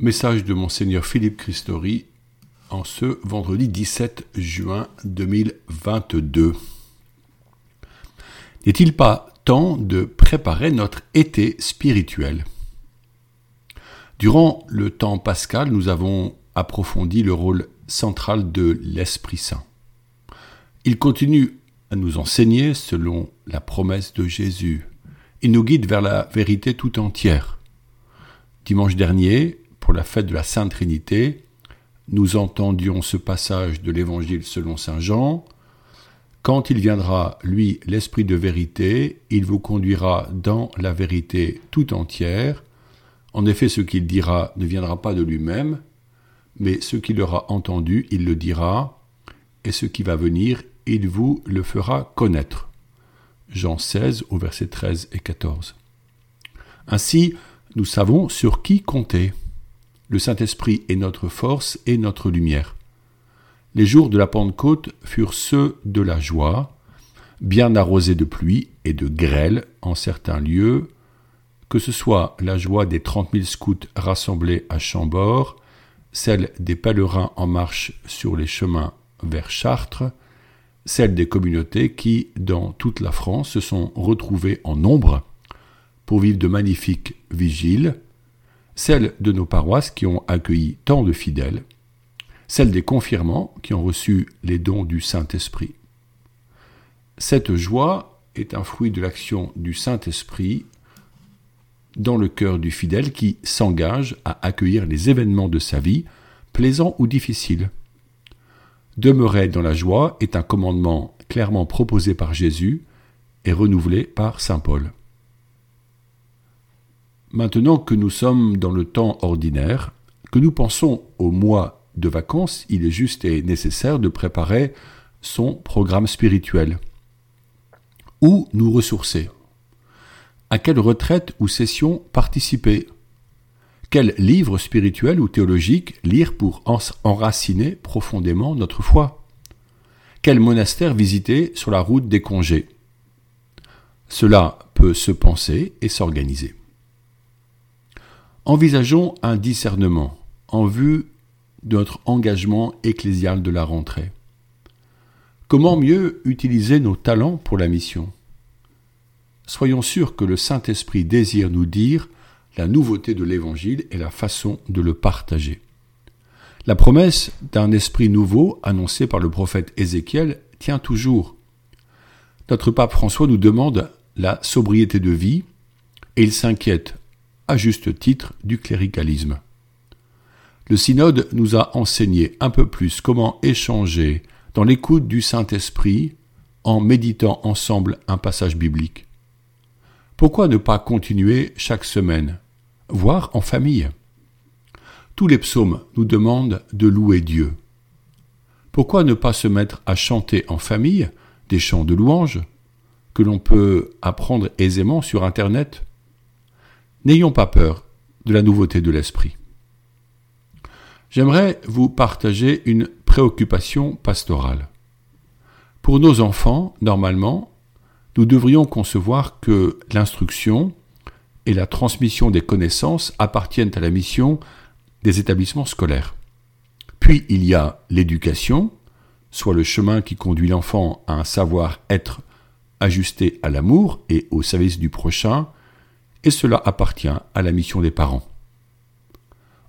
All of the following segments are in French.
Message de Monseigneur Philippe Christori en ce vendredi 17 juin 2022. N'est-il pas temps de préparer notre été spirituel? Durant le temps pascal, nous avons approfondi le rôle central de l'Esprit Saint. Il continue à nous enseigner selon la promesse de Jésus. Il nous guide vers la vérité tout entière. Dimanche dernier, pour la fête de la Sainte Trinité, nous entendions ce passage de l'Évangile selon Saint Jean. Quand il viendra, lui, l'Esprit de vérité, il vous conduira dans la vérité tout entière. En effet, ce qu'il dira ne viendra pas de lui-même, mais ce qu'il aura entendu, il le dira, et ce qui va venir, il vous le fera connaître. Jean 16 au verset 13 et 14. Ainsi, nous savons sur qui compter. Le Saint-Esprit est notre force et notre lumière. Les jours de la Pentecôte furent ceux de la joie, bien arrosés de pluie et de grêle en certains lieux, que ce soit la joie des trente mille scouts rassemblés à Chambord, celle des pèlerins en marche sur les chemins vers Chartres, celle des communautés qui, dans toute la France, se sont retrouvées en nombre pour vivre de magnifiques vigiles, celle de nos paroisses qui ont accueilli tant de fidèles, celle des confirmants qui ont reçu les dons du Saint-Esprit. Cette joie est un fruit de l'action du Saint-Esprit dans le cœur du fidèle qui s'engage à accueillir les événements de sa vie, plaisants ou difficiles. Demeurer dans la joie est un commandement clairement proposé par Jésus et renouvelé par Saint Paul. Maintenant que nous sommes dans le temps ordinaire, que nous pensons au mois de vacances, il est juste et nécessaire de préparer son programme spirituel. Où nous ressourcer? À quelle retraite ou session participer? Quel livre spirituel ou théologique lire pour enraciner profondément notre foi? Quel monastère visiter sur la route des congés? Cela peut se penser et s'organiser. Envisageons un discernement en vue de notre engagement ecclésial de la rentrée. Comment mieux utiliser nos talents pour la mission? Soyons sûrs que le Saint-Esprit désire nous dire la nouveauté de l'Évangile et la façon de le partager. La promesse d'un esprit nouveau annoncée par le prophète Ézéchiel tient toujours. Notre pape François nous demande la sobriété de vie et il s'inquiète à juste titre du cléricalisme. Le synode nous a enseigné un peu plus comment échanger dans l'écoute du Saint-Esprit en méditant ensemble un passage biblique. Pourquoi ne pas continuer chaque semaine, voire en famille? Tous les psaumes nous demandent de louer Dieu. Pourquoi ne pas se mettre à chanter en famille des chants de louanges que l'on peut apprendre aisément sur Internet N'ayons pas peur de la nouveauté de l'esprit. J'aimerais vous partager une préoccupation pastorale. Pour nos enfants, normalement, nous devrions concevoir que l'instruction et la transmission des connaissances appartiennent à la mission des établissements scolaires. Puis il y a l'éducation, soit le chemin qui conduit l'enfant à un savoir-être ajusté à l'amour et au service du prochain, et cela appartient à la mission des parents.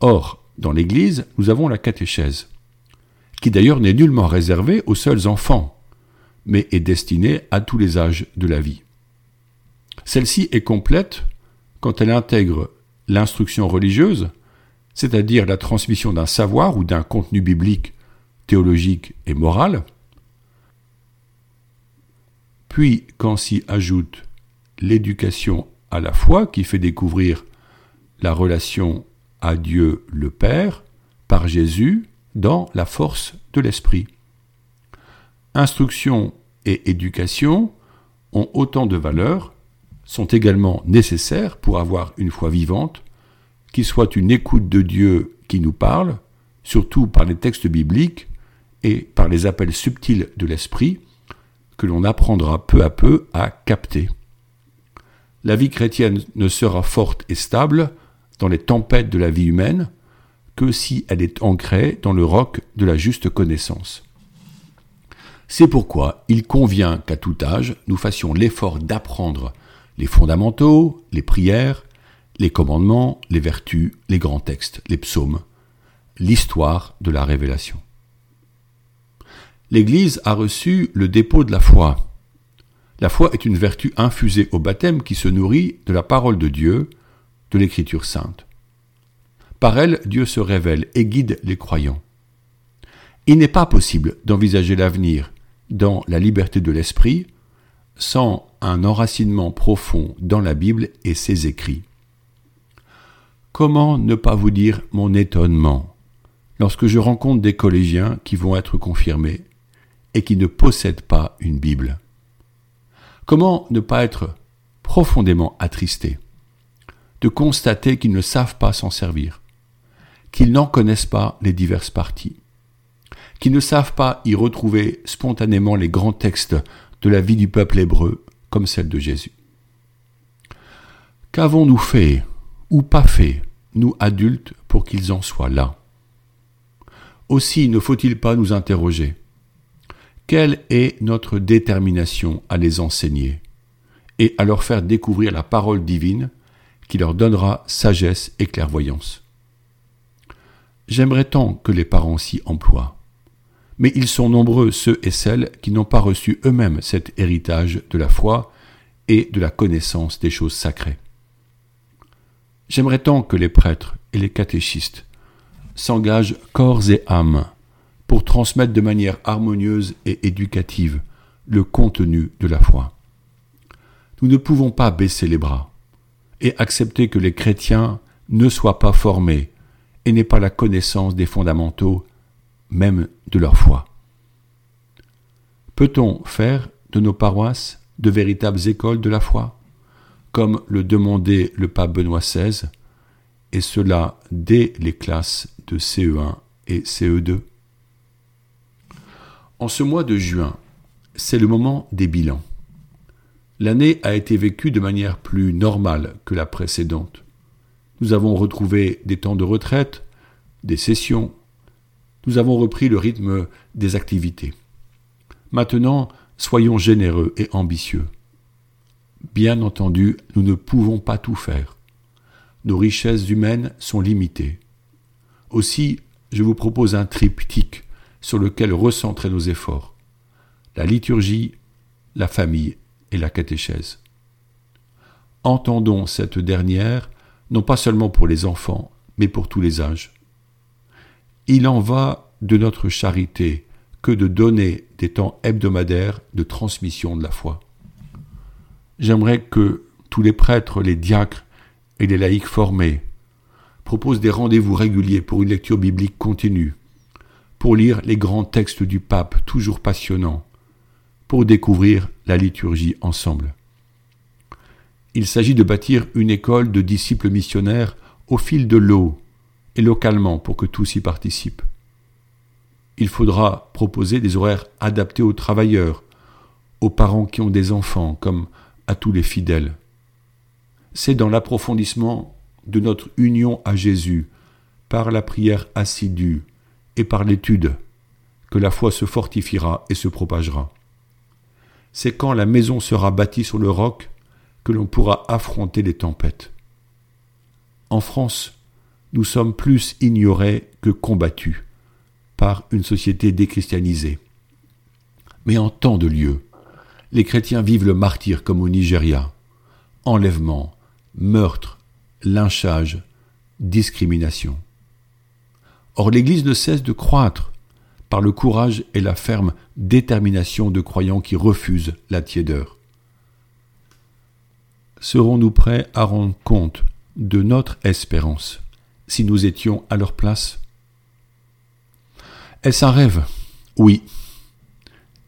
Or, dans l'Église, nous avons la catéchèse, qui d'ailleurs n'est nullement réservée aux seuls enfants, mais est destinée à tous les âges de la vie. Celle-ci est complète quand elle intègre l'instruction religieuse, c'est-à-dire la transmission d'un savoir ou d'un contenu biblique, théologique et moral, puis quand s'y ajoute l'éducation à la foi qui fait découvrir la relation à Dieu le Père par Jésus dans la force de l'Esprit. Instruction et éducation ont autant de valeur, sont également nécessaires pour avoir une foi vivante, qui soit une écoute de Dieu qui nous parle, surtout par les textes bibliques et par les appels subtils de l'Esprit, que l'on apprendra peu à peu à capter la vie chrétienne ne sera forte et stable dans les tempêtes de la vie humaine que si elle est ancrée dans le roc de la juste connaissance. C'est pourquoi il convient qu'à tout âge, nous fassions l'effort d'apprendre les fondamentaux, les prières, les commandements, les vertus, les grands textes, les psaumes, l'histoire de la révélation. L'Église a reçu le dépôt de la foi. La foi est une vertu infusée au baptême qui se nourrit de la parole de Dieu, de l'Écriture sainte. Par elle, Dieu se révèle et guide les croyants. Il n'est pas possible d'envisager l'avenir dans la liberté de l'esprit sans un enracinement profond dans la Bible et ses écrits. Comment ne pas vous dire mon étonnement lorsque je rencontre des collégiens qui vont être confirmés et qui ne possèdent pas une Bible? Comment ne pas être profondément attristé de constater qu'ils ne savent pas s'en servir, qu'ils n'en connaissent pas les diverses parties, qu'ils ne savent pas y retrouver spontanément les grands textes de la vie du peuple hébreu comme celle de Jésus. Qu'avons-nous fait ou pas fait, nous adultes, pour qu'ils en soient là? Aussi ne faut-il pas nous interroger quelle est notre détermination à les enseigner et à leur faire découvrir la parole divine qui leur donnera sagesse et clairvoyance? J'aimerais tant que les parents s'y emploient. Mais ils sont nombreux ceux et celles qui n'ont pas reçu eux-mêmes cet héritage de la foi et de la connaissance des choses sacrées. J'aimerais tant que les prêtres et les catéchistes s'engagent corps et âme pour transmettre de manière harmonieuse et éducative le contenu de la foi. Nous ne pouvons pas baisser les bras et accepter que les chrétiens ne soient pas formés et n'aient pas la connaissance des fondamentaux même de leur foi. Peut-on faire de nos paroisses de véritables écoles de la foi comme le demandait le pape Benoît XVI, et cela dès les classes de CE1 et CE2. En ce mois de juin, c'est le moment des bilans. L'année a été vécue de manière plus normale que la précédente. Nous avons retrouvé des temps de retraite, des sessions. Nous avons repris le rythme des activités. Maintenant, soyons généreux et ambitieux. Bien entendu, nous ne pouvons pas tout faire. Nos richesses humaines sont limitées. Aussi, je vous propose un triptyque sur lequel recentrer nos efforts. La liturgie, la famille et la catéchèse. Entendons cette dernière, non pas seulement pour les enfants, mais pour tous les âges. Il en va de notre charité que de donner des temps hebdomadaires de transmission de la foi j'aimerais que tous les prêtres, les diacres et les laïcs formés proposent des rendez-vous réguliers pour une lecture biblique continue, pour lire les grands textes du pape toujours passionnants, pour découvrir la liturgie ensemble. Il s'agit de bâtir une école de disciples missionnaires au fil de l'eau et localement pour que tous y participent. Il faudra proposer des horaires adaptés aux travailleurs, aux parents qui ont des enfants, comme à tous les fidèles. C'est dans l'approfondissement de notre union à Jésus, par la prière assidue et par l'étude, que la foi se fortifiera et se propagera. C'est quand la maison sera bâtie sur le roc que l'on pourra affronter les tempêtes. En France, nous sommes plus ignorés que combattus par une société déchristianisée. Mais en tant de lieux, les chrétiens vivent le martyr comme au Nigeria. Enlèvement, meurtre, lynchage, discrimination. Or l'Église ne cesse de croître par le courage et la ferme détermination de croyants qui refusent la tiédeur. Serons-nous prêts à rendre compte de notre espérance si nous étions à leur place? Est-ce un rêve? Oui,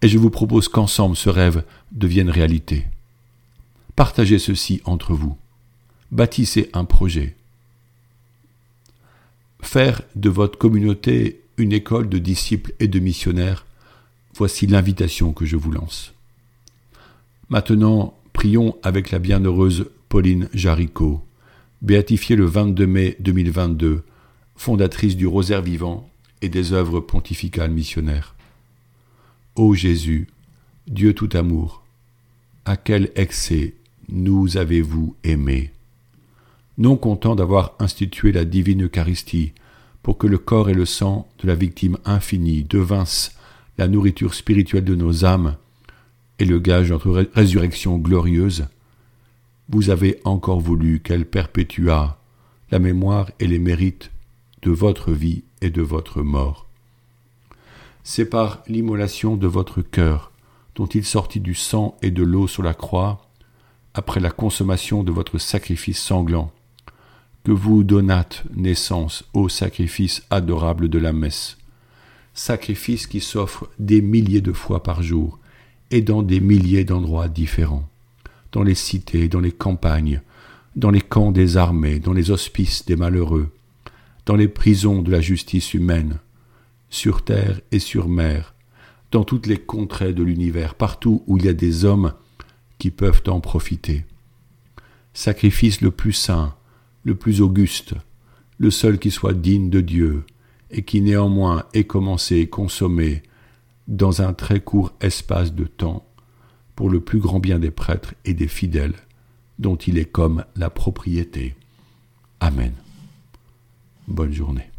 et je vous propose qu'ensemble ce rêve devienne réalité. Partagez ceci entre vous. Bâtissez un projet. Faire de votre communauté une école de disciples et de missionnaires, voici l'invitation que je vous lance. Maintenant, prions avec la bienheureuse Pauline Jaricot, béatifiée le 22 mai 2022, fondatrice du rosaire vivant et des œuvres pontificales missionnaires. Ô Jésus, Dieu tout amour, à quel excès nous avez-vous aimés? Non content d'avoir institué la divine Eucharistie pour que le corps et le sang de la victime infinie devinssent la nourriture spirituelle de nos âmes et le gage de notre résurrection glorieuse, vous avez encore voulu qu'elle perpétuât la mémoire et les mérites de votre vie et de votre mort. C'est par l'immolation de votre cœur, dont il sortit du sang et de l'eau sur la croix, après la consommation de votre sacrifice sanglant, que vous donnâtes naissance au sacrifice adorable de la messe, sacrifice qui s'offre des milliers de fois par jour et dans des milliers d'endroits différents, dans les cités, dans les campagnes, dans les camps des armées, dans les hospices des malheureux, dans les prisons de la justice humaine, sur terre et sur mer, dans toutes les contrées de l'univers, partout où il y a des hommes qui peuvent en profiter. Sacrifice le plus saint, le plus auguste, le seul qui soit digne de Dieu, et qui néanmoins est commencé et consommé dans un très court espace de temps, pour le plus grand bien des prêtres et des fidèles, dont il est comme la propriété. Amen. Bonne journée.